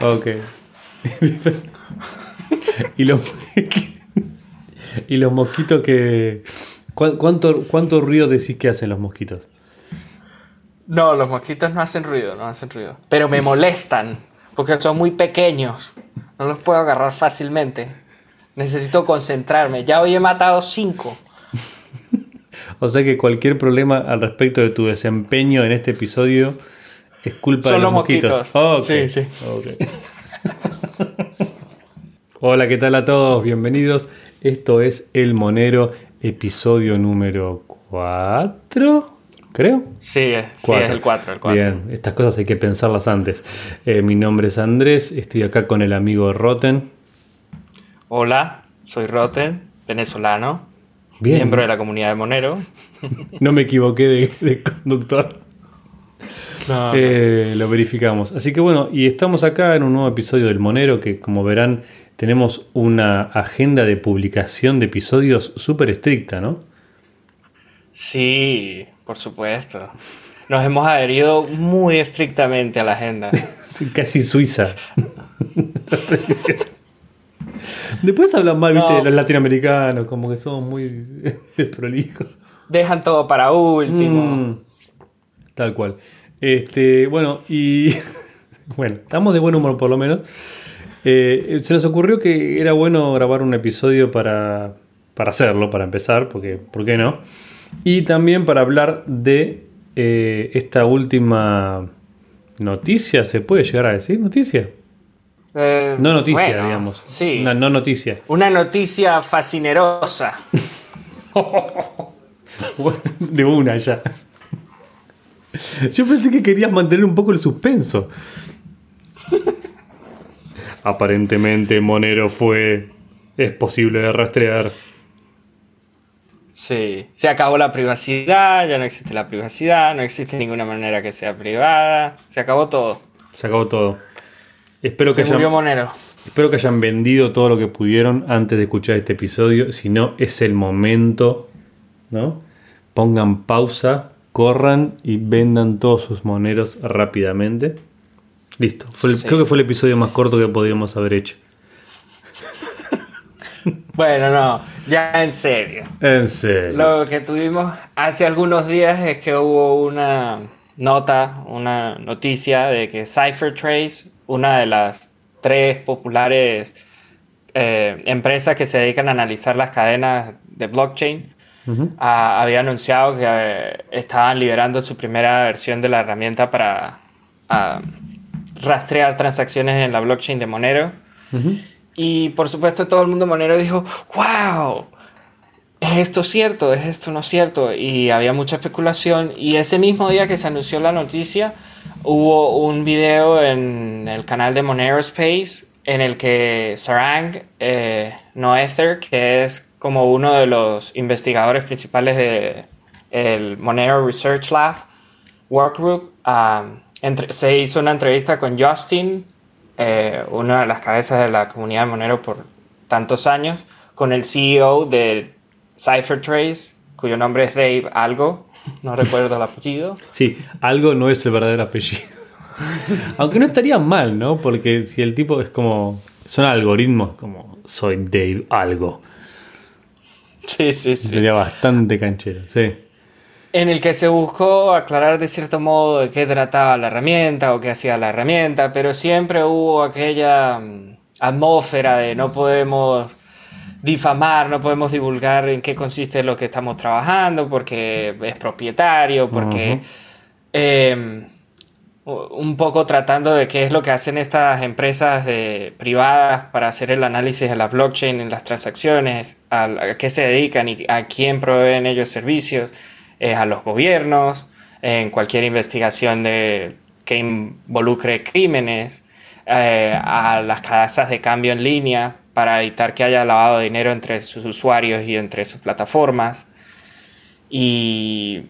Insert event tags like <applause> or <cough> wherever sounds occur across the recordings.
Ok. y, los, <laughs> y los mosquitos que... ¿Cuánto, ¿Cuánto ruido decís que hacen los mosquitos? No, los mosquitos no hacen ruido, no hacen ruido. Pero me molestan, porque son muy pequeños. No los puedo agarrar fácilmente. Necesito concentrarme. Ya hoy he matado cinco. o sea que cualquier problema al respecto de tu desempeño en este episodio es culpa de los, mosquitos. Sí, sí. Hola, ¿qué tal a todos? Bienvenidos. Esto es El Monero, episodio número 4, creo. Sí, sí es el 4, Bien, estas cosas hay que pensarlas antes. Eh, mi nombre es Andrés, estoy acá con el amigo Roten. Hola, soy Roten, venezolano, miembro de la comunidad de Monero. <laughs> no me equivoqué de, conductor. Eh, lo verificamos. Así que bueno, y estamos acá en un nuevo episodio del Monero que como verán tenemos una agenda de publicación de episodios súper estricta, ¿no? Sí, por supuesto. Nos hemos adherido muy estrictamente a la agenda. <laughs> casi suiza. Después hablan mal, viste, de los latinoamericanos, como que somos muy desprolijos. Dejan todo para último. Mm, tal cual. Este, bueno, y <laughs> bueno, estamos de buen humor por lo menos. Eh, se nos ocurrió que era bueno grabar un episodio para, para hacerlo, para empezar, porque ¿por qué no? Y también para hablar de eh, esta última noticia, ¿se puede llegar a decir noticia? Eh, no noticia, digamos. Sí. Una no noticia. Una noticia fascinerosa. <laughs> de una ya. Yo pensé que querías mantener un poco el suspenso. Aparentemente Monero fue... Es posible de rastrear. Sí, se acabó la privacidad, ya no existe la privacidad, no existe ninguna manera que sea privada, se acabó todo. Se acabó todo. Espero se que murió Monero. Espero que hayan vendido todo lo que pudieron antes de escuchar este episodio. Si no, es el momento, ¿no? Pongan pausa, corran y vendan todos sus moneros rápidamente. Listo. Creo que fue el episodio más corto que podíamos haber hecho. <laughs> bueno, no, ya en serio. En serio. Lo que tuvimos hace algunos días es que hubo una nota, una noticia de que CipherTrace, una de las tres populares eh, empresas que se dedican a analizar las cadenas de blockchain, ah, había anunciado que eh, estaban liberando su primera versión de la herramienta para ah, rastrear transacciones en la blockchain de Monero. Y por supuesto todo el mundo Monero dijo, wow, ¿es esto cierto? ¿Es esto no cierto? Y había mucha especulación. Y ese mismo día que se anunció la noticia, hubo un video en el canal de Monero Space en el que Sarang eh, Noether, que es como uno de los investigadores principales de el Monero Research Lab Workgroup, um, se hizo una entrevista con Justin, eh, una de las cabezas de la comunidad de Monero por tantos años, con el CEO de CipherTrace, cuyo nombre es Dave Algo, no recuerdo el apellido. <laughs> Sí, Algo no es el verdadero apellido. <laughs> Aunque no estaría mal, ¿no? Porque si el tipo es como. Son algoritmos como soy Dave Algo. Sí, sí, sí. Sería bastante canchero, sí en el que se buscó aclarar de cierto modo de qué trataba la herramienta o qué hacía la herramienta, pero siempre hubo aquella mm, atmósfera de no podemos difamar, no podemos divulgar en qué consiste lo que estamos trabajando porque es propietario, porque un poco tratando de qué es lo que hacen estas empresas de, privadas para hacer el análisis de la blockchain en las transacciones, a qué se dedican y a quién proveen ellos servicios a los gobiernos, en cualquier investigación de, que involucre crímenes, eh, a las casas de cambio en línea para evitar que haya lavado de dinero entre sus usuarios y entre sus plataformas. Y...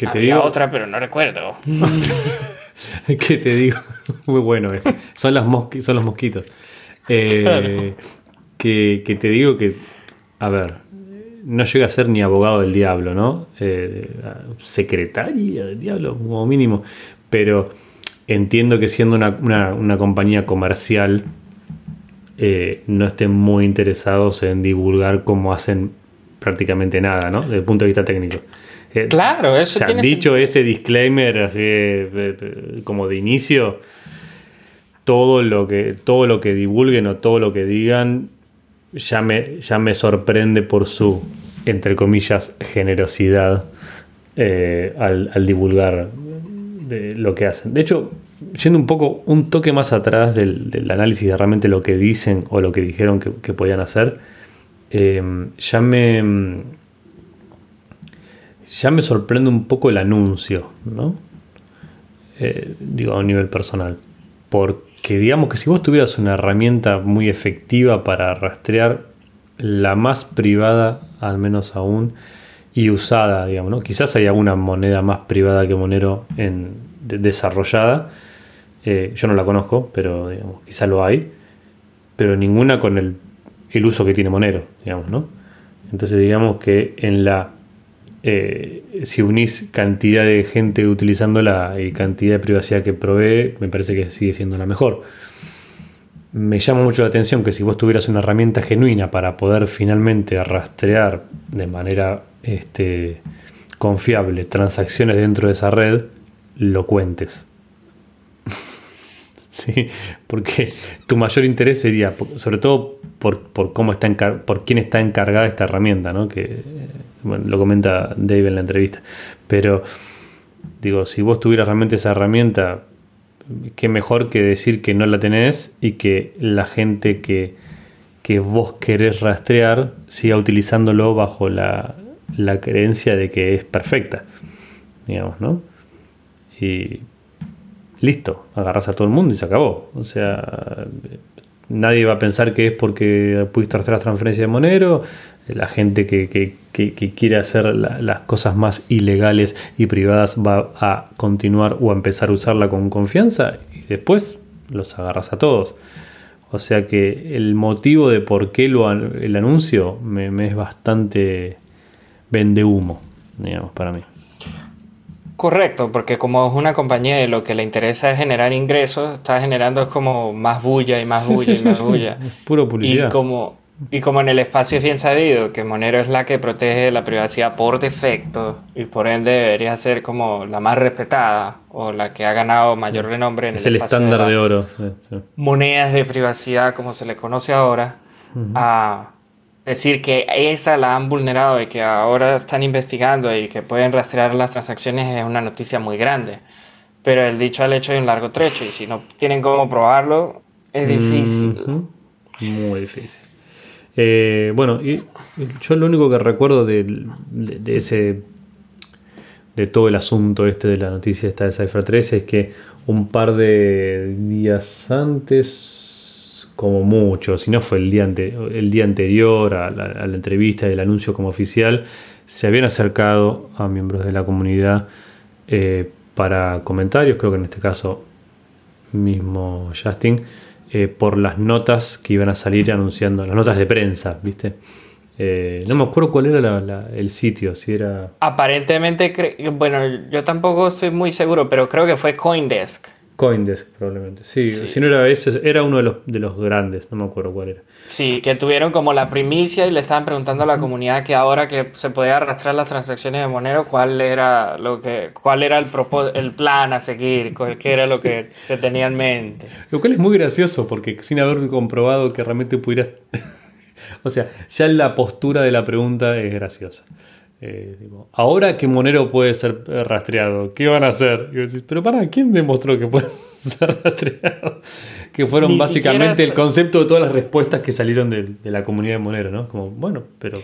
¿Qué te digo? otra, pero no recuerdo. <laughs> ¿Qué te digo? <laughs> Muy bueno. Eh. Son, las son los mosquitos. Eh, que, que te digo que, a ver, no llega a ser ni abogado del diablo, ¿no? Eh, secretaria del diablo, como mínimo. Pero entiendo que siendo una, compañía comercial no estén muy interesados en divulgar cómo hacen prácticamente nada, ¿no? Desde el punto de vista técnico. Eh, claro, eso se tiene dicho ese disclaimer así como de inicio, todo lo que todo lo que divulguen o todo lo que digan ya me, ya me sorprende por su entre comillas generosidad eh, al, divulgar de lo que hacen. De hecho, yendo un poco un toque más atrás del, análisis de realmente lo que dicen o lo que dijeron que, podían hacer, eh, ya me ya me sorprende un poco el anuncio, ¿no? Eh, digo, a un nivel personal. Porque digamos que si vos tuvieras una herramienta muy efectiva para rastrear la más privada, al menos aún, y usada, digamos, ¿no? Quizás hay alguna moneda más privada que Monero desarrollada. Eh, yo no la conozco, pero digamos, quizás lo hay. Pero ninguna con el, el uso que tiene Monero, digamos, ¿no? Entonces digamos que en la eh, si unís cantidad de gente utilizándola y cantidad de privacidad que provee, me parece que sigue siendo la mejor. Me llama mucho la atención que si vos tuvieras una herramienta genuina para poder finalmente rastrear de manera este, confiable transacciones dentro de esa red, lo cuentes. <laughs> sí, porque tu mayor interés sería, sobre todo por, cómo está por quién está encargada esta herramienta, ¿no? Que bueno, lo comenta Dave en la entrevista. Pero digo, si vos tuvieras realmente esa herramienta, qué mejor que decir que no la tenés y que la gente que, vos querés rastrear siga utilizándolo bajo la, la creencia de que es perfecta. Digamos, ¿no? Y listo, agarras a todo el mundo y se acabó. O sea, nadie va a pensar que es porque pudiste rastrear la transferencia de Monero, la gente que, quiere hacer las cosas más ilegales y privadas va a continuar o a empezar a usarla con confianza y después los agarras a todos. O sea que el motivo de por qué lo, el anuncio me, es bastante vende humo, digamos, para mí. Correcto, porque como es una compañía y lo que le interesa es generar ingresos, está generando es como más bulla y más bulla y más bulla. <laughs> puro publicidad. Y como, y como en el espacio es bien sabido que Monero es la que protege la privacidad por defecto y por ende debería ser como la más respetada o la que ha ganado mayor renombre en es el, estándar de, oro. Monedas de privacidad como se le conoce ahora. A decir que esa la han vulnerado y que ahora están investigando y que pueden rastrear las transacciones es una noticia muy grande. Pero el dicho al hecho hay un largo trecho y si no tienen cómo probarlo es difícil. Muy difícil. Eh, bueno, y yo lo único que recuerdo de, ese de todo el asunto este de la noticia esta de Cypher 3 es que un par de días antes, como mucho, si no fue el día, el día anterior a la, entrevista y el anuncio como oficial, se habían acercado a miembros de la comunidad eh, para comentarios, creo que en este caso mismo Justin, eh, por las notas que iban a salir anunciando, las notas de prensa, ¿viste? Eh, no me acuerdo cuál era el sitio, si era... Aparentemente, bueno, yo tampoco estoy muy seguro, pero creo que fue Coindesk. Coindesk, probablemente. Sí, si no era ese, era uno de los, de los grandes, no me acuerdo cuál era. Sí, que tuvieron como la primicia y le estaban preguntando a la comunidad que ahora que se podía arrastrar las transacciones de Monero, cuál era lo que, cuál era el el plan a seguir, qué era lo que se tenía en mente. Lo cual es muy gracioso, porque sin haber comprobado que realmente pudieras. <laughs> o sea, ya la postura de la pregunta es graciosa. Eh, ahora que Monero puede ser eh, rastreado, ¿qué van a hacer? pero para, ¿quién demostró que puede <laughs> ser rastreado? Que fueron básicamente el concepto de todas las respuestas que salieron de, la comunidad de Monero, ¿no? Como, bueno, pero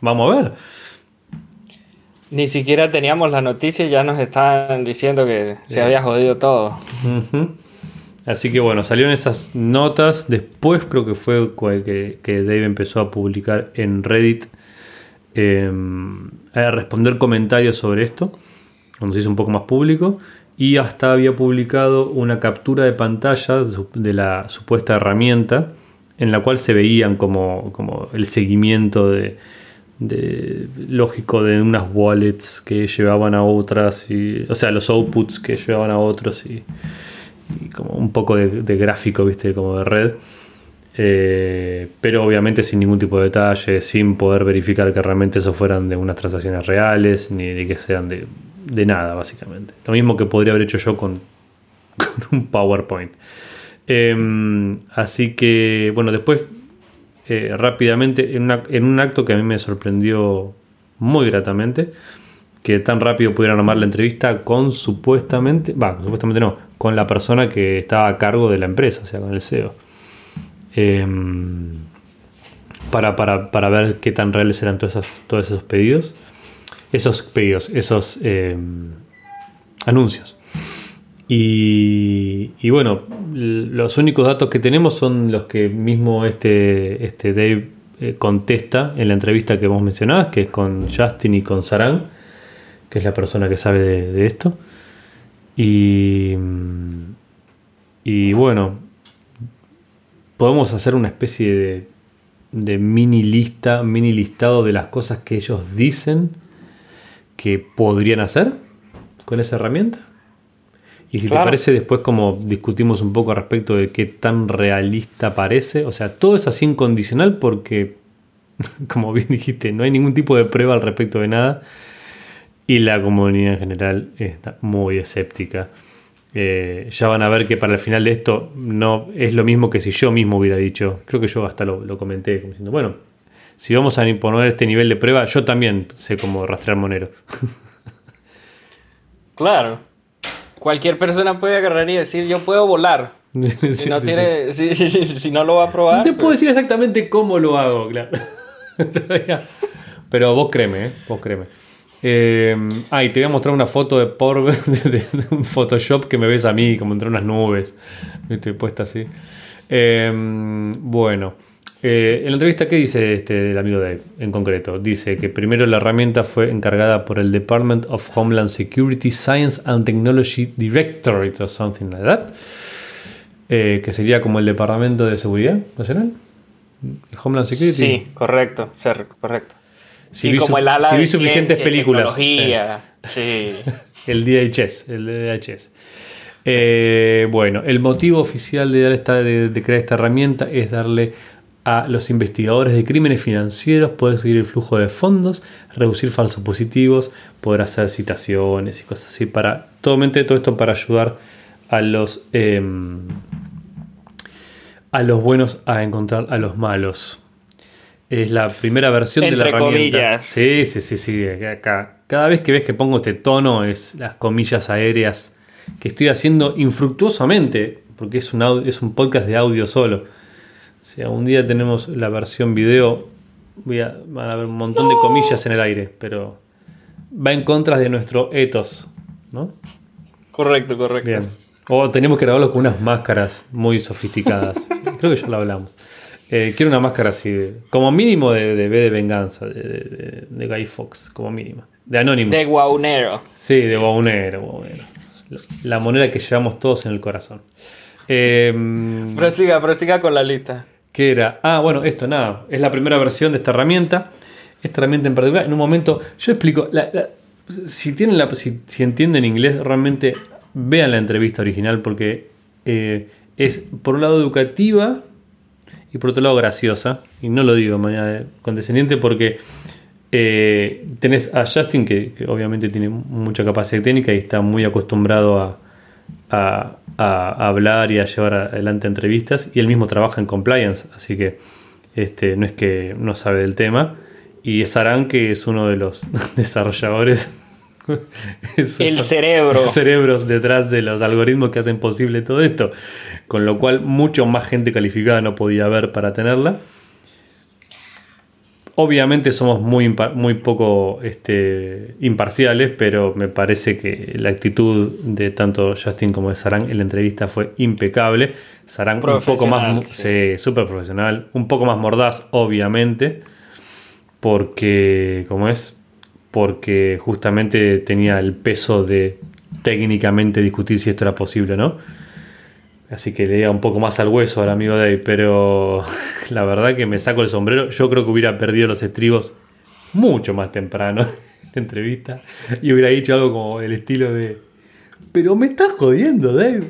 vamos a ver. Ni siquiera teníamos la noticia y ya nos estaban diciendo que se había jodido todo. Así que bueno, salieron esas notas. Después creo que fue que, que Dave empezó a publicar en Reddit Em, a responder comentarios sobre esto, cuando se hizo un poco más público, y hasta había publicado una captura de pantalla de la supuesta herramienta en la cual se veían como, como el seguimiento de, de lógico de unas wallets que llevaban a otras, y, o sea, los outputs que llevaban a otros y, como un poco de, gráfico, viste, como de red. Eh, pero obviamente sin ningún tipo de detalle, sin poder verificar que realmente eso fueran de unas transacciones reales, ni de que sean de, nada, básicamente. Lo mismo que podría haber hecho yo con, <laughs> un PowerPoint. Em, así que, bueno, después eh, rápidamente en, un acto que a mí me sorprendió muy gratamente, que tan rápido pudieran armar la entrevista con supuestamente, va, supuestamente no, con la persona que estaba a cargo de la empresa, o sea, con el CEO. Em, para, para, ver qué tan reales eran todos esos, todos esos pedidos. Esos pedidos, esos em, anuncios. Y, bueno, los únicos datos que tenemos son los que mismo este, este Dave eh, contesta en la entrevista que vos mencionabas, que es con Justin y con Saran, que es la persona que sabe de, esto. Y, y, bueno, podemos hacer una especie de, de mini lista, mini listado de las cosas que ellos dicen que podrían hacer con esa herramienta. Y si te parece, después como discutimos un poco respecto de qué tan realista parece. O sea, todo es así incondicional porque, <laughs> como bien dijiste, no hay ningún tipo de prueba al respecto de nada. Y la comunidad en general está muy escéptica. Eh, ya van a ver que para el final de esto no es lo mismo que si yo mismo hubiera dicho. Creo que yo hasta lo, comenté, como diciendo, bueno, si vamos a imponer este nivel de prueba, yo también sé cómo rastrear monero. <laughs> Claro cualquier persona puede agarrar y decir yo puedo volar. <laughs> si, no tiene, si, no lo va a probar. No te puedo pues decir exactamente cómo lo hago, claro. <laughs> Pero vos créeme, ¿eh? vos créeme. Eh, ah, y te voy a mostrar una foto de por <laughs> un Photoshop que me ves a mí, como entre unas nubes. Estoy puesta así. Eh, bueno. Eh, en la entrevista, ¿qué dice este, el amigo Dave en concreto? Dice que primero la herramienta fue encargada por el Department of Homeland Security Science and Technology Directorate o something like that, eh, que sería como el Departamento de Seguridad Nacional. Homeland Security. Sí, correcto, correcto. Si vi, como el ala si vi suficientes películas. Sí. el DHS, el DHS. Eh, bueno, el motivo oficial de, dar esta, de crear esta herramienta es darle a los investigadores de crímenes financieros poder seguir el flujo de fondos, reducir falsos positivos, poder hacer citaciones y cosas así para todo, todo esto para ayudar a los em, a los buenos a encontrar a los malos. Es la primera versión de la herramienta. Sí, sí, sí, sí. Acá. Cada vez que ves que pongo este tono es las comillas aéreas que estoy haciendo infructuosamente, porque es un, es un podcast de audio solo si algún día tenemos la versión video, voy a, van a haber un montón de comillas en el aire, pero va en contra de nuestro ethos, ¿no? Correcto, correcto. Bien. O tenemos que grabarlo con unas máscaras muy sofisticadas. <laughs> Creo que ya lo hablamos. Eh, quiero una máscara así, como mínimo de, de B de venganza, de, Guy Fox, como mínimo. De Anonymous. De Guaunero. Sí, de Guaunero, La moneda que llevamos todos en el corazón. Eh, prosiga, prosiga con la lista que era, ah, bueno, esto nada, es la primera versión de esta herramienta. Esta herramienta en particular, en un momento, yo explico, si, tienen la, si, entienden inglés, realmente vean la entrevista original porque eh, es por un lado educativa y por otro lado graciosa. Y no lo digo mañana condescendiente porque eh, tenés a Justin que, obviamente tiene mucha capacidad técnica y está muy acostumbrado a, a, hablar y a llevar adelante entrevistas y él mismo trabaja en compliance, así que este, no es que no sabe del tema. Y es Aran, que es uno de los <laughs> desarrolladores. <laughs> el cerebro. Cerebros detrás de los algoritmos que hacen posible todo esto. Con lo cual, mucho más gente calificada no podía haber para tenerla. Obviamente somos muy, muy poco este, imparciales, pero me parece que la actitud de tanto Justin como de Sarang en la entrevista fue impecable. Sarang un poco más, sí. súper profesional, un poco más mordaz, obviamente, porque, ¿cómo es? Porque justamente tenía el peso de técnicamente discutir si esto era posible o no. Así que le diga un poco más al hueso al amigo Dave, pero <laughs> la verdad que me saco el sombrero. Yo creo que hubiera perdido los estribos mucho más temprano <laughs> en la entrevista y hubiera dicho algo como el estilo de, pero me estás jodiendo, Dave.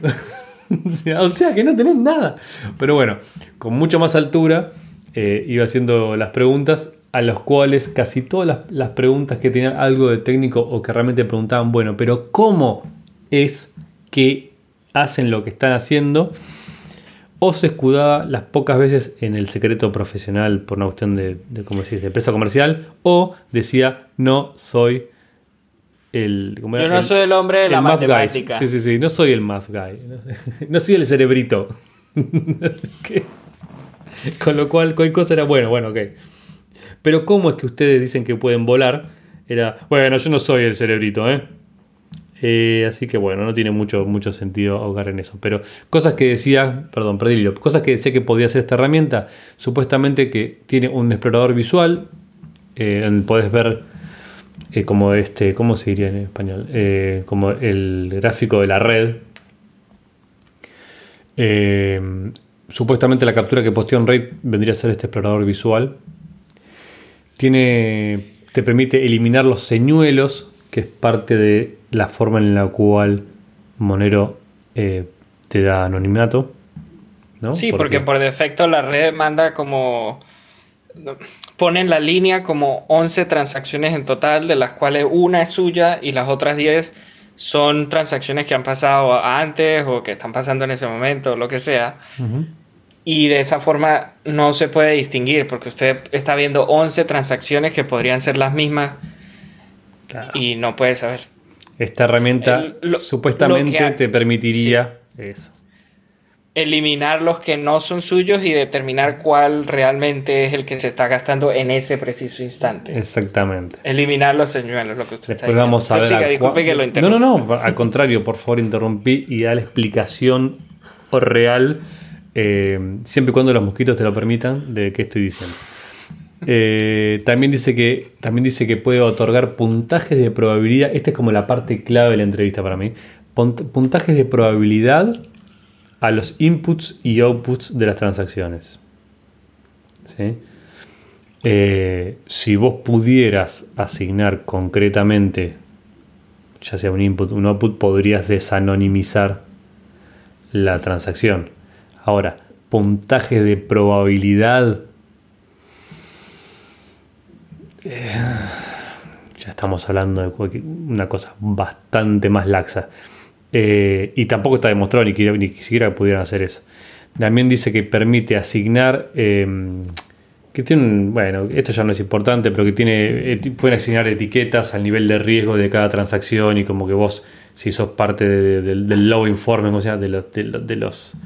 <laughs> o sea que no tenés nada. Pero bueno, con mucho más altura eh, iba haciendo las preguntas a las cuales casi todas las, las preguntas que tenían algo de técnico o que realmente preguntaban, bueno, pero ¿cómo es que hacen lo que están haciendo? o se escudaba las pocas veces en el secreto profesional por una cuestión de, ¿cómo de empresa comercial, o decía, no soy el... Yo no soy el hombre de la matemática. Sí, sí, sí, no soy el math guy, no, <laughs> soy el cerebrito. <laughs> con lo cual, cualquier cosa era, bueno, bueno, ok. Pero ¿cómo es que ustedes dicen que pueden volar? Era, bueno, yo no soy el cerebrito, ¿eh? Eh, así que bueno, no tiene mucho, mucho sentido ahogar en eso. Pero cosas que decía, perdón, perdí cosas que decía que podía hacer esta herramienta, supuestamente que tiene un explorador visual, eh, puedes ver eh, como este, ¿cómo se diría en español? como el gráfico de la red. supuestamente la captura que posteó en RAID vendría a ser este explorador visual. Tiene, te permite eliminar los señuelos, que es parte de la forma en la cual Monero eh, te da anonimato. ¿no? Sí, porque... por defecto la red manda como... Pone en la línea como 11 transacciones en total, de las cuales una es suya y las otras 10 son transacciones que han pasado antes o que están pasando en ese momento, o lo que sea. Y de esa forma no se puede distinguir porque usted está viendo 11 transacciones que podrían ser las mismas y no puede saber. Esta herramienta supuestamente te permitiría eso. Eliminar los que no son suyos y determinar cuál realmente es el que se está gastando en ese preciso instante. Exactamente. Eliminar los señuelos, lo que usted está diciendo. vamos a ver. no, no, no, al contrario, por favor, interrumpí y da la explicación real, eh, siempre y cuando los mosquitos te lo permitan, de qué estoy diciendo. Eh, también, dice que, también dice que puede otorgar puntajes de probabilidad. Esta es como la parte clave de la entrevista para mí. Puntajes de probabilidad a los inputs y outputs de las transacciones. Eh, si vos pudieras asignar concretamente, ya sea un input o un output, podrías desanonimizar la transacción. Ahora, puntaje de probabilidad eh, ya estamos hablando de una cosa bastante más laxa. Eh, y tampoco está demostrado ni, siquiera pudieran hacer eso. También dice que permite asignar, em, que tiene bueno, esto ya no es importante, pero que tiene, pueden asignar etiquetas al nivel de riesgo de cada transacción y como que vos, si sos parte del low informe, o sea, de los, de, los,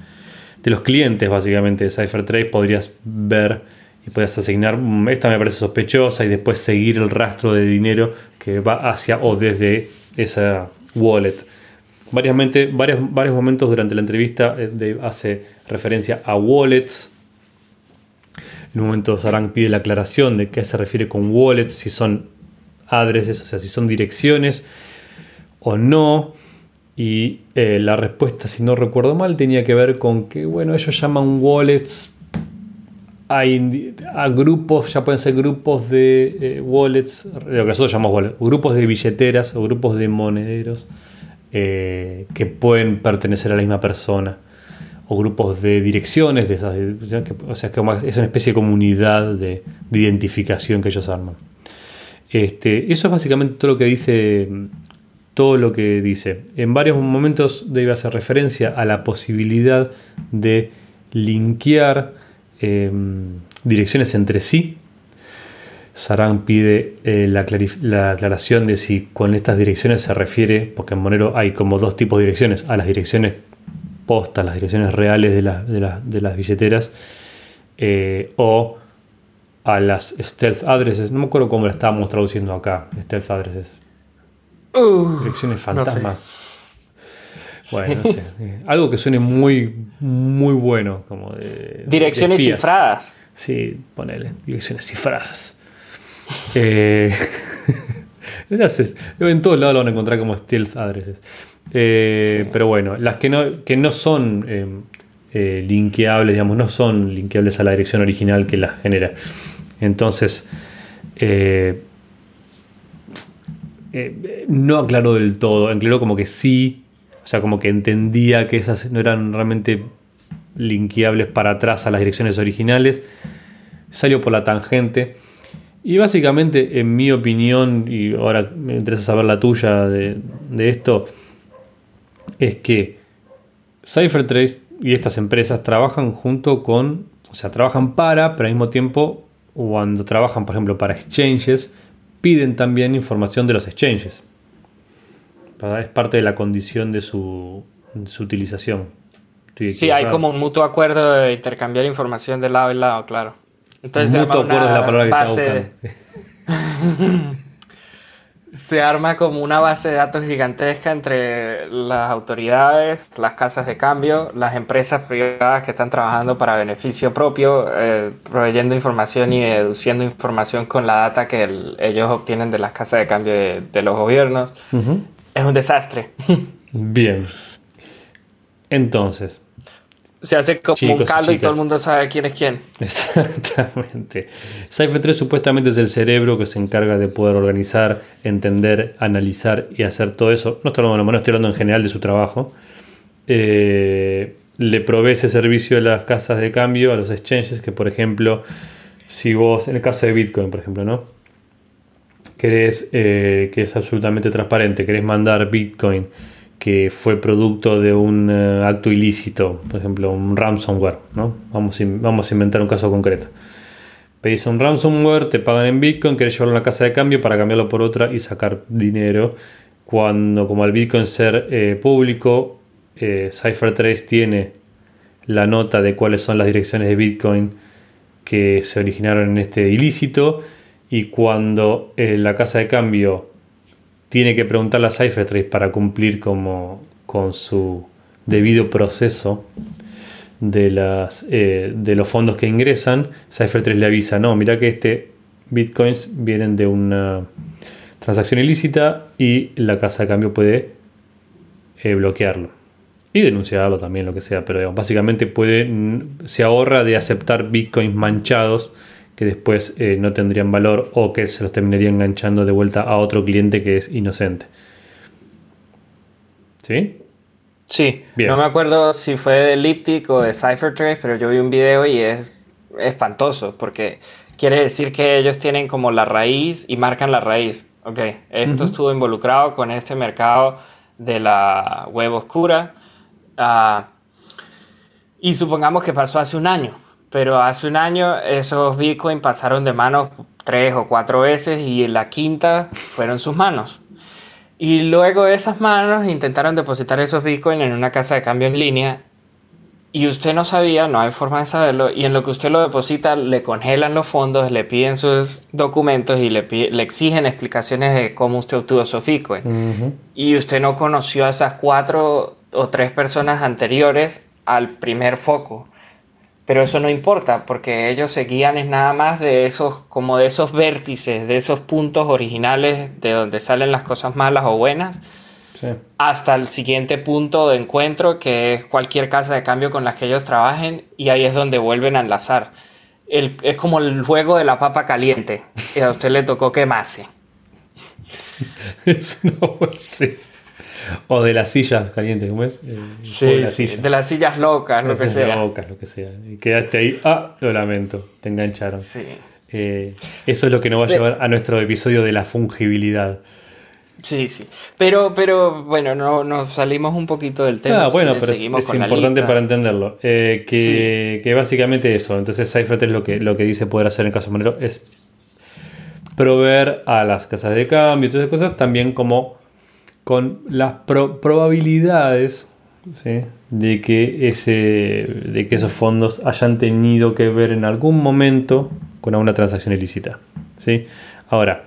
de los clientes básicamente de CypherTrace, podrías ver y puedes asignar, mm, esta me parece sospechosa y después seguir el rastro de dinero que va hacia o desde esa wallet. Varios, varios momentos durante la entrevista eh, hace referencia a wallets. En un momento Sarang pide la aclaración de qué se refiere con wallets, si son addresses, o sea, si son direcciones o no. Y eh, la respuesta, si no recuerdo mal, tenía que ver con que, bueno, ellos llaman wallets a grupos, ya pueden ser grupos de eh, wallets, lo que nosotros llamamos wallets, grupos de billeteras o grupos de monederos eh, que pueden pertenecer a la misma persona, o grupos de direcciones, de esas, o sea, que es una especie de comunidad de, identificación que ellos arman. Este, eso es básicamente todo lo que dice. Todo lo que dice. En varios momentos debe hacer referencia a la posibilidad de linkear Em, direcciones entre sí. Sarang pide eh, la, aclaración de si con estas direcciones se refiere, porque en Monero hay como dos tipos de direcciones, a las direcciones postas, las direcciones reales de, las billeteras, eh, o a las stealth addresses. No me acuerdo cómo lo estábamos traduciendo acá, stealth addresses. Uh, direcciones fantasmas. Bueno, no sé. <laughs> Algo que suene muy, muy bueno. Como de, Direcciones cifradas. Sí, ponele. Direcciones cifradas. eh, <laughs> en todos lados lo van a encontrar como stealth addresses. Eh, pero bueno, las que no, que no son eh, eh, linkeables, digamos, no son linkeables a la dirección original que las genera. Entonces, eh, no aclaró del todo, aclaró como que sí, o sea, como que entendía que esas no eran realmente linkeables para atrás a las direcciones originales, salió por la tangente. Y básicamente, en mi opinión, y ahora me interesa saber la tuya de, de esto, es que CipherTrace y estas empresas trabajan junto con, o sea, trabajan para, pero al mismo tiempo, cuando trabajan, por ejemplo, para exchanges, piden también información de los exchanges. Es parte de la condición de su, su utilización. sí, hay como un mutuo acuerdo de intercambiar información de lado y lado, claro. Entonces, mutuo acuerdo es la palabra que base... <laughs> <laughs> se arma como una base de datos gigantesca entre las autoridades, las casas de cambio, las empresas privadas que están trabajando para beneficio propio, eh, proveyendo información y deduciendo información con la data que ellos obtienen de las casas de cambio de, los gobiernos. Es un desastre. <laughs> Bien. Entonces, se hace como un caldo y, todo el mundo sabe quién es quién. <laughs> Exactamente. Cypher 3 supuestamente es el cerebro que se encarga de poder organizar, entender, analizar y hacer todo eso. No estoy hablando, no estoy hablando en general de su trabajo. Eh, le provee ese servicio a las casas de cambio, a los exchanges, que por ejemplo, si vos, en el caso de Bitcoin, por ejemplo, ¿no? Querés, eh, que es absolutamente transparente, querés mandar Bitcoin que fue producto de un eh, acto ilícito, por ejemplo, un ransomware, ¿no? Vamos vamos a inventar un caso concreto. Pedís un ransomware, te pagan en Bitcoin, querés llevarlo a la casa de cambio para cambiarlo por otra y sacar dinero. Cuando, como al Bitcoin ser eh, público, eh, Cypher3 tiene la nota de cuáles son las direcciones de Bitcoin que se originaron en este ilícito y cuando la casa de cambio tiene que preguntarle a Cyphertrace para cumplir como, con su debido proceso de, las, eh, de los fondos que ingresan, Cyphertrace le avisa, no, mira que este bitcoins vienen de una transacción ilícita y la casa de cambio puede eh, bloquearlo. Y denunciarlo también, lo que sea, pero básicamente puede, se ahorra de aceptar bitcoins manchados que después eh, no tendrían valor o que se los terminaría enganchando de vuelta a otro cliente que es inocente. ¿Sí? Sí, no me acuerdo si fue de Elliptic o de CypherTrace, pero yo vi un video y es espantoso porque quiere decir que ellos tienen como la raíz y marcan la raíz. Ok, esto estuvo involucrado con este mercado de la web oscura. Ah, y supongamos que pasó hace un año pero hace un año esos Bitcoin pasaron de manos tres o cuatro veces y en la quinta fueron sus manos. Y luego esas manos intentaron depositar esos Bitcoin en una casa de cambio en línea y usted no sabía, no hay forma de saberlo, y en lo que usted lo deposita le congelan los fondos, le piden sus documentos y le, le exigen explicaciones de cómo usted obtuvo esos Bitcoin. Y usted no conoció a esas cuatro o tres personas anteriores al primer foco. Pero eso no importa, porque ellos se guían es nada más de esos, como de esos vértices, de esos puntos originales de donde salen las cosas malas o buenas, hasta el siguiente punto de encuentro, que es cualquier casa de cambio con la que ellos trabajen, y ahí es donde vuelven a enlazar. es como el juego de la papa caliente, y a usted le tocó quemarse. <laughs> no, sí. O de las sillas calientes, ¿cómo es? Eh, sí, de, las sillas locas, lo que sea. locas, lo que sea. Y quedaste ahí, ah, lo lamento, te engancharon. Sí. Eh, eso es lo que nos va a llevar a nuestro episodio de la fungibilidad. Sí, sí. Pero, pero bueno, no, nos salimos un poquito del tema. Ah, bueno, pero es, importante para entenderlo. Eh, que, básicamente eso. Entonces, Cypher lo que, lo que dice poder hacer en caso monero es proveer a las casas de cambio y todas esas cosas también como con las probabilidades de, que ese, de que esos fondos hayan tenido que ver en algún momento con alguna transacción ilícita. ¿sí? Ahora,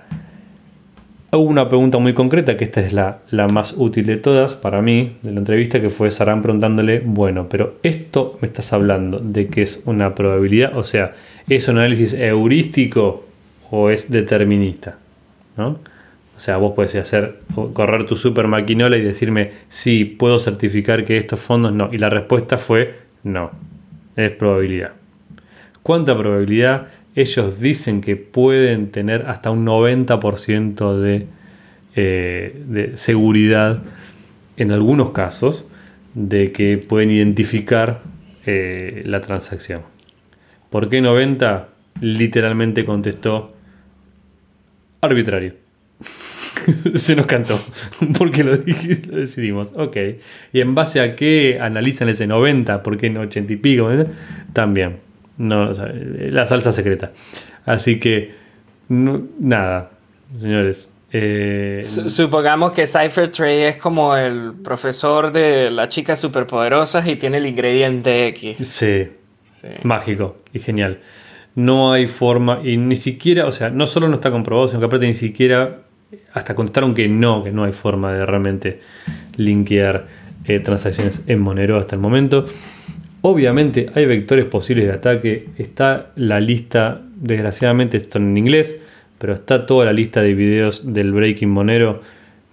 hubo una pregunta muy concreta, que esta es la, la, más útil de todas para mí, de la entrevista, que fue Sarán preguntándole, bueno, pero esto me estás hablando de que es una probabilidad, o sea, ¿es un análisis heurístico o es determinista? ¿no? O sea, vos puedes hacer, correr tu super maquinola y decirme, sí, puedo certificar que estos fondos no. Y la respuesta fue, no, es probabilidad. ¿Cuánta probabilidad? Ellos dicen que pueden tener hasta un 90% de eh, de seguridad en algunos casos de que pueden identificar eh, la transacción. ¿Por qué 90? Literalmente contestó arbitrario. <laughs> Se nos cantó. <laughs> Porque lo, lo, decidimos. Ok. ¿Y en base a qué analizan ese 90? ¿Por qué no 80 y pico? También. No, la salsa secreta. Así que, nada, señores. Eh, supongamos que Cypher Trade es como el profesor de las chicas superpoderosas y tiene el ingrediente X. Sí, sí, mágico y genial. No hay forma, y ni siquiera, o sea, no solo no está comprobado, sino que aparte ni siquiera, hasta contestaron que no, que no hay forma de realmente linkear eh, transacciones en Monero hasta el momento. Obviamente hay vectores posibles de ataque, está la lista, desgraciadamente esto en inglés, pero está toda la lista de videos del Breaking Monero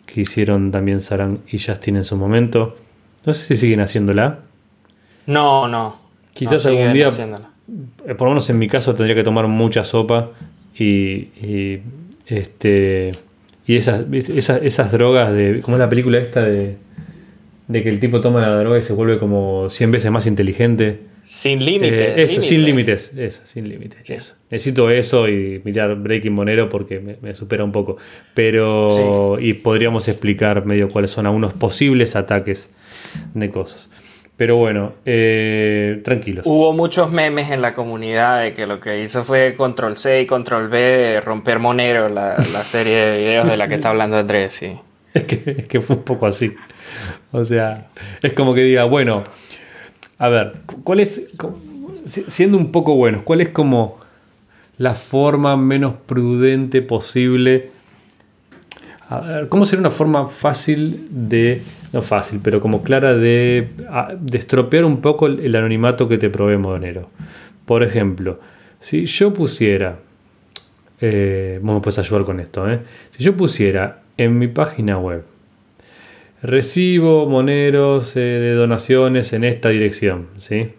que hicieron también Saran y Justin en su momento. No sé si siguen haciéndola. No, no. Quizás algún día, eh, por lo menos en mi caso, tendría que tomar mucha sopa y, este y esas, esas, drogas de. ¿Cómo es la película esta de, de que el tipo toma la droga y se vuelve como 100 veces más inteligente? Sin límites. Eh, eso, sin límites. Eso, sin límites. Eso. Necesito eso y mirar Breaking Monero porque me, supera un poco. Pero. Y podríamos explicar medio cuáles son algunos posibles ataques de cosas. Pero bueno, eh, tranquilos. Hubo muchos memes en la comunidad de que lo que hizo fue control C y control B de romper Monero, la, la serie de videos de la que está hablando Andrés, sí. <laughs> Es que, es que fue un poco así. O sea, es como que diga, bueno, a ver, ¿cuál es, siendo un poco buenos, cuál es como la forma menos prudente posible? A ver, ¿cómo sería una forma fácil de, no fácil, pero como clara de, de estropear un poco el, anonimato que te provee Modonero? Por ejemplo, si yo pusiera, eh, vos me ayudar con esto, ¿eh? si yo pusiera en mi página web, recibo moneros eh, de donaciones en esta dirección, ¿sí?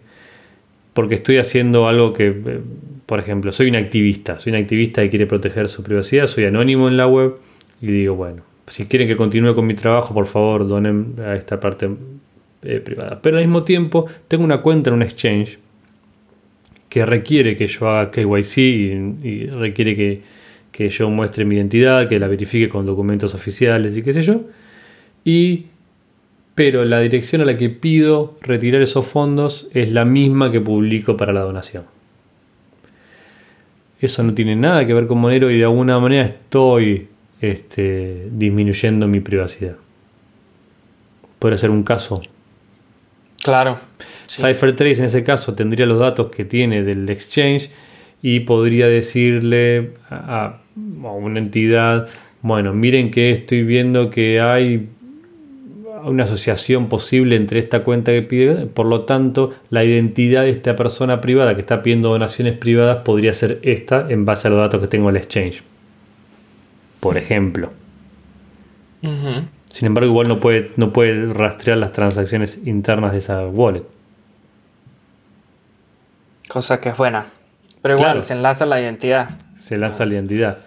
Porque estoy haciendo algo que, eh, por ejemplo, soy un activista, soy un activista que quiere proteger su privacidad, soy anónimo en la web y digo, bueno, si quieren que continúe con mi trabajo, por favor, donen a esta parte eh, privada. Pero al mismo tiempo, tengo una cuenta en un exchange que requiere que yo haga KYC y, requiere que, que yo muestre mi identidad, que la verifique con documentos oficiales y qué sé yo y pero la dirección a la que pido retirar esos fondos es la misma que publico para la donación. Eso no tiene nada que ver con Monero y de alguna manera estoy este, disminuyendo mi privacidad. Puede ser un caso. Claro. CipherTrace en ese caso tendría los datos que tiene del exchange y podría decirle a, a una entidad, bueno, miren que estoy viendo que hay una asociación posible entre esta cuenta que pide, por lo tanto la identidad de esta persona privada que está pidiendo donaciones privadas podría ser esta en base a los datos que tengo en el exchange. Por ejemplo. Sin embargo, igual no puede, no puede rastrear las transacciones internas de esa wallet. Cosa que es buena. Pero igual, se enlaza la identidad. Se enlaza la identidad.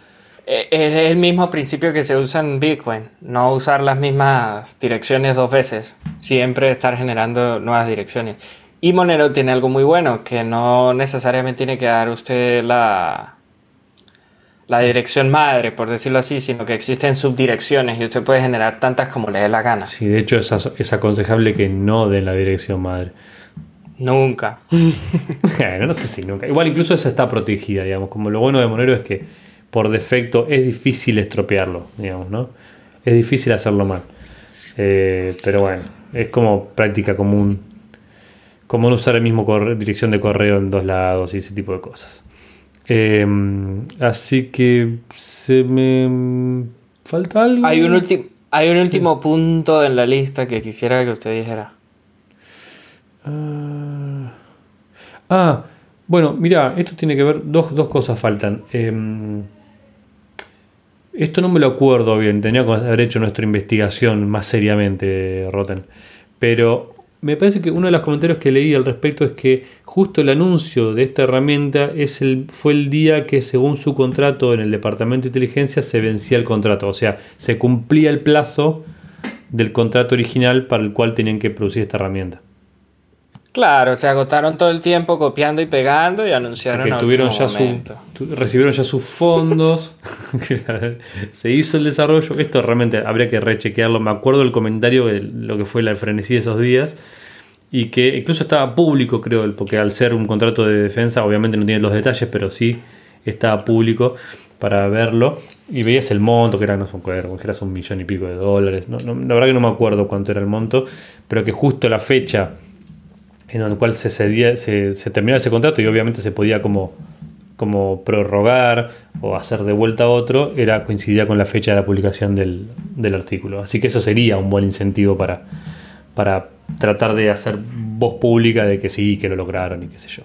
Eh, es el mismo principio que se usa en Bitcoin, no usar las mismas direcciones dos veces, siempre estar generando nuevas direcciones. Y Monero tiene algo muy bueno, que no necesariamente tiene que dar usted la, la dirección madre, por decirlo así, sino que existen subdirecciones y usted puede generar tantas como le dé la gana. Sí, de hecho es, aconsejable que no den la dirección madre. Nunca. <laughs> bueno, no sé si nunca. Igual incluso esa está protegida, digamos. Como lo bueno de Monero es que por defecto es difícil estropearlo, digamos, ¿no? Es difícil hacerlo mal. Eh, pero bueno, es como práctica común. Como no usar el mismo dirección de correo en dos lados y ese tipo de cosas. Em, así que se me falta algo. Hay un, hay un último punto en la lista que quisiera que usted dijera. ah, ah bueno, mira, esto tiene que ver, dos, dos cosas faltan. Em, esto no me lo acuerdo bien, tenía que haber hecho nuestra investigación más seriamente, Roten. Pero me parece que uno de los comentarios que leí al respecto es que justo el anuncio de esta herramienta es el, fue el día que según su contrato en el Departamento de Inteligencia se vencía el contrato, o sea, se cumplía el plazo del contrato original para el cual tenían que producir esta herramienta. Claro, se agotaron todo el tiempo copiando y pegando y anunciaron que tuvieron ya recibieron ya sus fondos, <laughs> se hizo el desarrollo. Esto realmente habría que rechequearlo. Me acuerdo del comentario de lo que fue la frenesí de esos días y que incluso estaba público, creo, porque al ser un contrato de defensa, obviamente no tiene los detalles, pero sí estaba público para verlo y veías el monto, que era, no sé, que era un millón y pico de dólares. la verdad que no me acuerdo cuánto era el monto, pero que justo la fecha en el cual se, cedía, se, terminaba ese contrato y obviamente se podía como, como prorrogar o hacer de vuelta a otro, era, coincidía con la fecha de la publicación del, artículo. Así que eso sería un buen incentivo para, para tratar de hacer voz pública de que sí, que lo lograron y qué sé yo.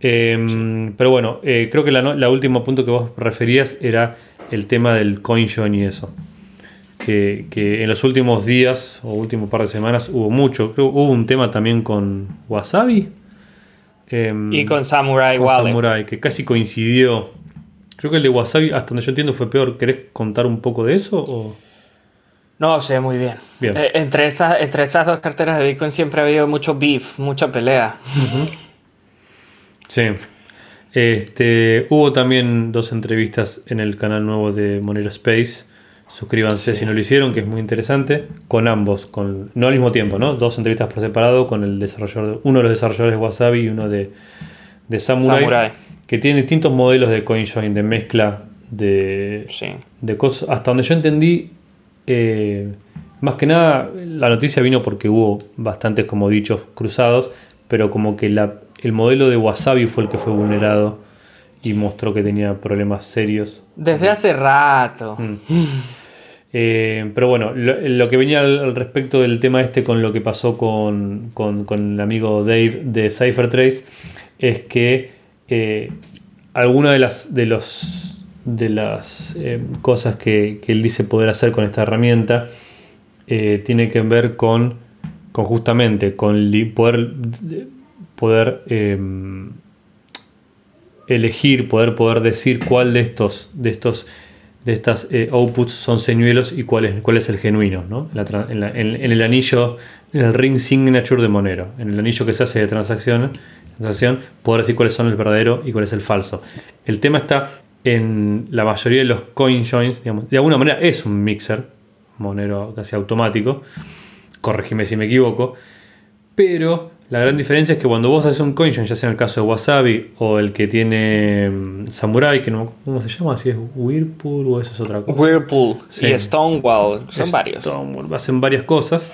Em, pero bueno, eh, creo que la, la último punto que vos referías era el tema del CoinJoin y eso que, en los últimos días o últimos par de semanas hubo mucho. Creo hubo un tema también con Wasabi. Em, y con Samurai con Samurai, que casi coincidió. Creo que el de Wasabi, hasta donde yo entiendo, fue peor. ¿Querés contar un poco de eso? O? No sé, muy bien. Eh, entre, esas, entre esas dos carteras de Bitcoin siempre ha habido mucho beef, mucha pelea. Sí. Este, hubo también dos entrevistas en el canal nuevo de Monero Space Suscríbanse si no lo hicieron, que es muy interesante. Con ambos, con, no al mismo tiempo, ¿no? Dos entrevistas por separado con el desarrollador, uno de los desarrolladores de Wasabi y uno de, de Samurai, que tiene distintos modelos de CoinJoin, de mezcla de, de cosas. Hasta donde yo entendí, eh, más que nada, la noticia vino porque hubo bastantes, como dichos, cruzados, pero como que la, el modelo de Wasabi fue el que fue vulnerado y mostró que tenía problemas serios. Desde hace rato. Mm. <laughs> Eh, pero bueno, lo, que venía al, respecto del tema este con lo que pasó con, el amigo Dave de CypherTrace es que eh, alguna de las, de los, de las eh, cosas que, él dice poder hacer con esta herramienta tiene que ver con, con justamente con poder, poder elegir, poder, poder decir cuál de estos, de estos de estas eh, outputs son señuelos y cuál es, cuál es el genuino, ¿no? en, el anillo, en el ring signature de Monero, en el anillo que se hace de transacción, transacción, poder decir cuáles son el verdadero y cuál es el falso. El tema está en la mayoría de los coin joins, digamos, de alguna manera es un mixer, Monero casi automático, corregime si me equivoco, pero la gran diferencia es que cuando vos haces un CoinJoin, ya sea en el caso de Wasabi o el que tiene mm, Samurai, que no cómo se llama, si es Whirlpool o eso es otra cosa. Whirlpool y Stonewall, son varios. hacen varias cosas.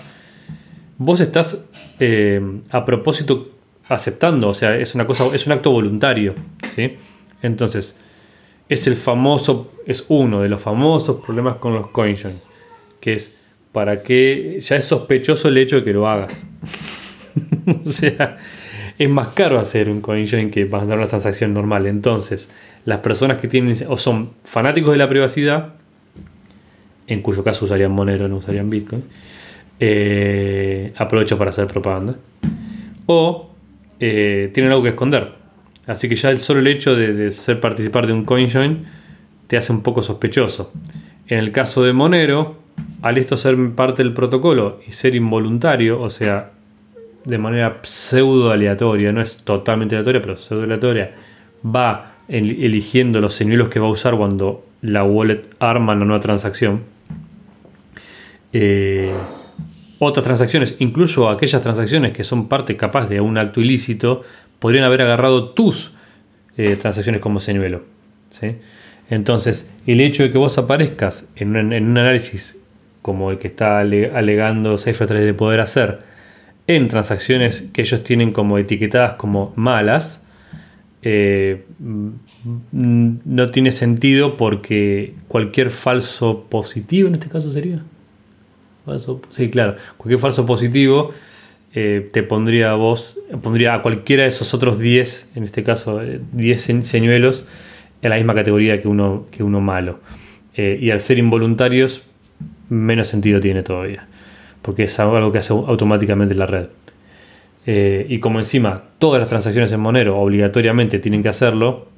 Vos estás eh, a propósito aceptando, o sea, es una cosa, es un acto voluntario, ¿sí? Entonces, es el famoso, es uno de los famosos problemas con los CoinJoins, que es para que ya es sospechoso el hecho de que lo hagas. <laughs> o sea, es más caro hacer un CoinJoin que mandar una transacción normal. Entonces, las personas que tienen o son fanáticos de la privacidad, en cuyo caso usarían Monero, no usarían Bitcoin, eh, aprovecho para hacer propaganda, o eh, tienen algo que esconder. Así que ya el solo el hecho de, de ser participar de un CoinJoin te hace un poco sospechoso. En el caso de Monero, al esto ser parte del protocolo y ser involuntario, o sea, de manera pseudo aleatoria, no es totalmente aleatoria, pero pseudo aleatoria, va eligiendo los señuelos que va a usar cuando la wallet arma la nueva transacción. Eh, otras transacciones, incluso aquellas transacciones que son parte capaz de un acto ilícito, podrían haber agarrado tus eh, transacciones como señuelo. Entonces, el hecho de que vos aparezcas en un, análisis como el que está alegando Cypher3 de poder hacer, en transacciones que ellos tienen como etiquetadas como malas, eh, mm, no tiene sentido porque cualquier falso positivo, en este caso sería. sí, claro. Cualquier falso positivo eh, te pondría a vos, pondría a cualquiera de esos otros 10, en este caso 10 eh, señuelos, en la misma categoría que uno, que uno malo. y al ser involuntarios, menos sentido tiene todavía porque es algo que hace automáticamente la red. eh, y como encima todas las transacciones en Monero obligatoriamente tienen que hacerlo,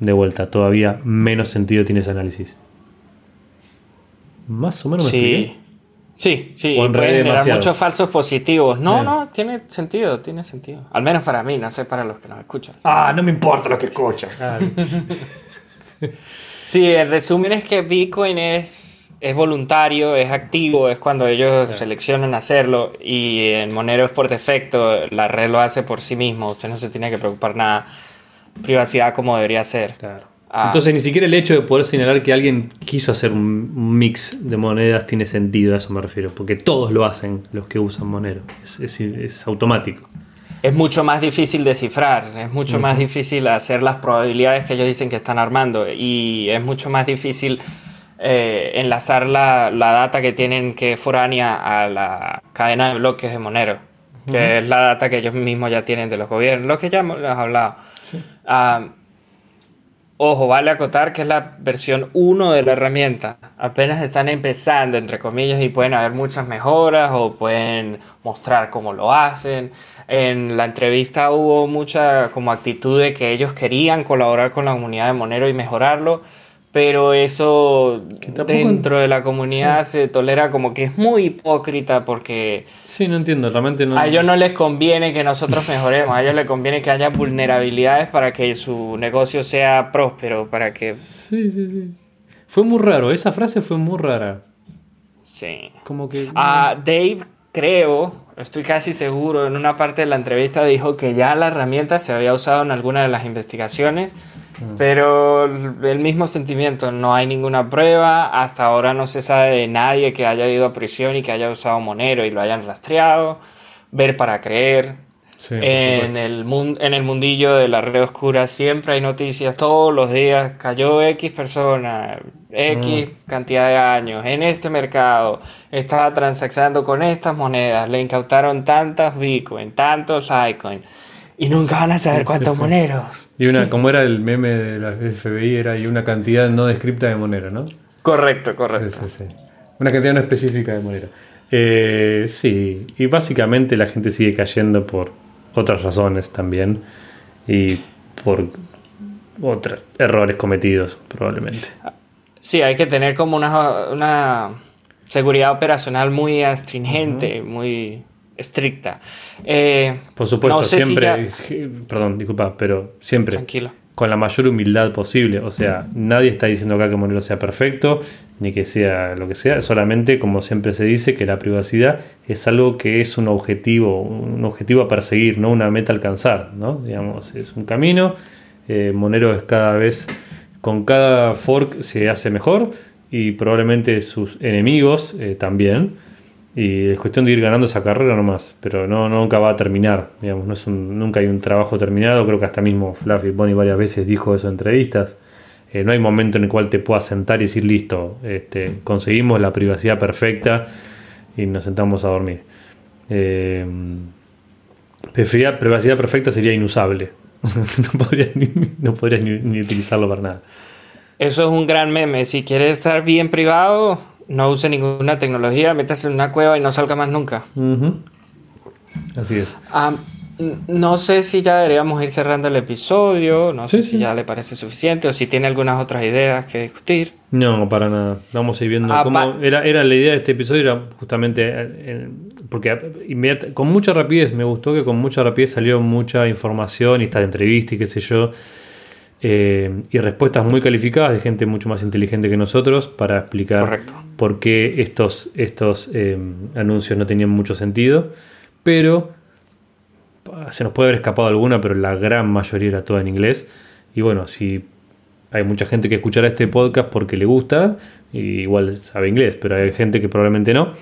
de vuelta, todavía menos sentido tiene ese análisis. Más o menos me sí. Sí, sí, puede generar muchos falsos positivos. No, no, tiene sentido, tiene sentido. Al menos para mí, no sé para los que nos escuchan. Ah, no me importa lo que escuchan. <laughs> sí, el resumen es que Bitcoin es, es voluntario, es activo, es cuando ellos seleccionan hacerlo y en Monero es por defecto, la red lo hace por sí mismo, usted no se tiene que preocupar nada. Privacidad como debería ser. Claro. Ah. Entonces ni siquiera el hecho de poder señalar que alguien quiso hacer un mix de monedas tiene sentido, a eso me refiero, porque todos lo hacen los que usan Monero, es, automático. Es mucho más difícil descifrar, es mucho más difícil hacer las probabilidades que ellos dicen que están armando y es mucho más difícil eh, enlazar la, data que tienen que foránea a la cadena de bloques de Monero, que es la data que ellos mismos ya tienen de los gobiernos, lo que ya hemos hablado. Ah, Ojo, vale acotar que es la versión 1 de la herramienta. Apenas están empezando, entre comillas, y pueden haber muchas mejoras o pueden mostrar cómo lo hacen. En la entrevista hubo mucha como actitud de que ellos querían colaborar con la comunidad de Monero y mejorarlo pero eso dentro de la comunidad se tolera como que es muy hipócrita porque... Sí, no entiendo, realmente no... A ellos no les conviene que nosotros mejoremos, a ellos les conviene que haya vulnerabilidades para que su negocio sea próspero, para que... Sí, sí, sí. Fue muy raro, esa frase fue muy rara. Sí. Como que... A Dave, creo, estoy casi seguro, en una parte de la entrevista dijo que ya la herramienta se había usado en alguna de las investigaciones. Pero el mismo sentimiento, no hay ninguna prueba, hasta ahora no se sabe de nadie que haya ido a prisión y que haya usado Monero y lo hayan rastreado, ver para creer. en, el en el mundillo de la red oscura siempre hay noticias todos los días, cayó X persona, X mm. cantidad de años en este mercado, estaba transaccionando con estas monedas, le incautaron tantas Bitcoin, tantos Litecoin y nunca van a saber cuántos moneros. Y una, como era el meme de la FBI, era y una cantidad no descripta de monero, ¿no? Correcto, correcto. Una cantidad no específica de monero. Eh, sí, y básicamente la gente sigue cayendo por otras razones también y por otros errores cometidos probablemente. Sí, hay que tener como una, una seguridad operacional muy astringente, muy estricta. Eh, Por supuesto, siempre, perdón, disculpa, pero siempre Tranquilo. con la mayor humildad posible. O sea, nadie está diciendo acá que Monero sea perfecto, ni que sea lo que sea, solamente, como siempre se dice, que la privacidad es algo que es un objetivo, un objetivo a perseguir, no una meta a alcanzar, ¿no? Digamos, es un camino. Eh, Monero es cada vez, con cada fork se hace mejor y probablemente sus enemigos eh, también. Y es cuestión de ir ganando esa carrera nomás, pero no, nunca va a terminar, digamos, no es un, nunca hay un trabajo terminado, creo que hasta mismo Fluffy Bonnie varias veces dijo eso en entrevistas. Eh, no hay momento en el cual te puedas sentar y decir, listo, este, conseguimos la privacidad perfecta y nos sentamos a dormir. Eh, privacidad perfecta sería inusable. <laughs> no podrías, ni, no ni utilizarlo para nada. Eso es un gran meme. Si quieres estar bien privado, no use ninguna tecnología, métase en una cueva y no salga más nunca. Así es. Ah, no sé si ya deberíamos ir cerrando el episodio, no sé si ya le parece suficiente o si tiene algunas otras ideas que discutir. No, para nada. Vamos a ir viendo ah, cómo era, era la idea de este episodio, era justamente eh, porque con mucha rapidez, me gustó que con mucha rapidez salió mucha información y esta entrevista y qué sé yo. Eh, y respuestas muy calificadas de gente mucho más inteligente que nosotros para explicar por qué estos, estos eh, anuncios no tenían mucho sentido. Pero se nos puede haber escapado alguna, pero la gran mayoría era toda en inglés. Y bueno, si hay mucha gente que escuchará este podcast porque le gusta, igual sabe inglés, pero hay gente que probablemente no.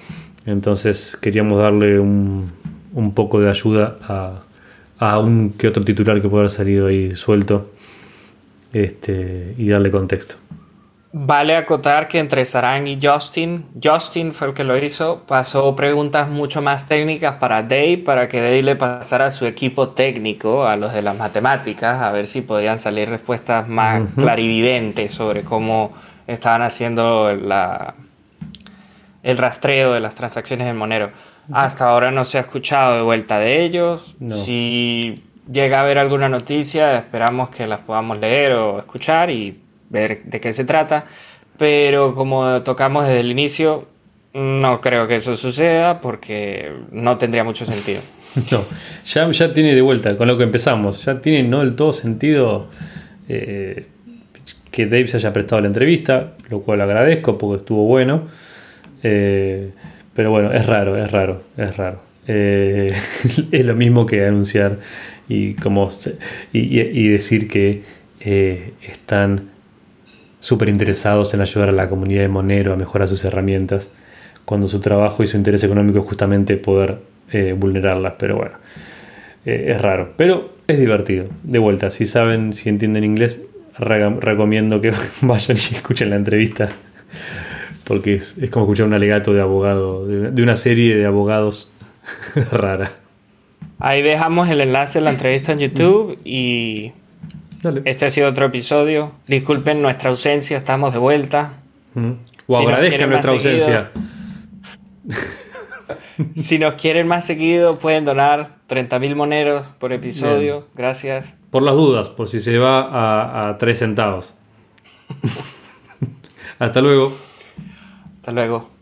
Entonces queríamos darle un, un poco de ayuda a, a un que otro titular que pueda haber salido ahí suelto este, y darle contexto. Vale acotar que entre Sarang y Justin, Justin fue el que lo hizo, pasó preguntas mucho más técnicas para Dave, para que Dave le pasara a su equipo técnico, a los de las matemáticas, a ver si podían salir respuestas más clarividentes sobre cómo estaban haciendo la, el rastreo de las transacciones en Monero. Hasta ahora no se ha escuchado de vuelta de ellos. Si llega a haber alguna noticia, esperamos que las podamos leer o escuchar y ver de qué se trata. Pero como tocamos desde el inicio, no creo que eso suceda porque no tendría mucho sentido. <laughs> No, ya, ya tiene de vuelta con lo que empezamos. Ya tiene no del todo sentido eh, que Dave se haya prestado la entrevista, lo cual agradezco porque estuvo bueno. Eh, pero bueno, es raro, es raro, es raro. Eh, <laughs> es lo mismo que anunciar y, como, y, decir que están súper interesados en ayudar a la comunidad de Monero a mejorar sus herramientas, cuando su trabajo y su interés económico es justamente poder vulnerarlas. Pero bueno, es raro. Pero es divertido. De vuelta, si saben, si entienden inglés, recomiendo que <laughs> vayan y escuchen la entrevista. Porque es, como escuchar un alegato de abogado, de, una serie de abogados <laughs> rara. Ahí dejamos el enlace de la entrevista en YouTube y este ha sido otro episodio. Disculpen nuestra ausencia, estamos de vuelta. O agradezcan nuestra ausencia. <laughs> si nos quieren más seguido, pueden donar 30.000 moneros por episodio. Gracias. Por las dudas, por si se va a, a 3 centavos. <laughs> Hasta luego. Hasta luego.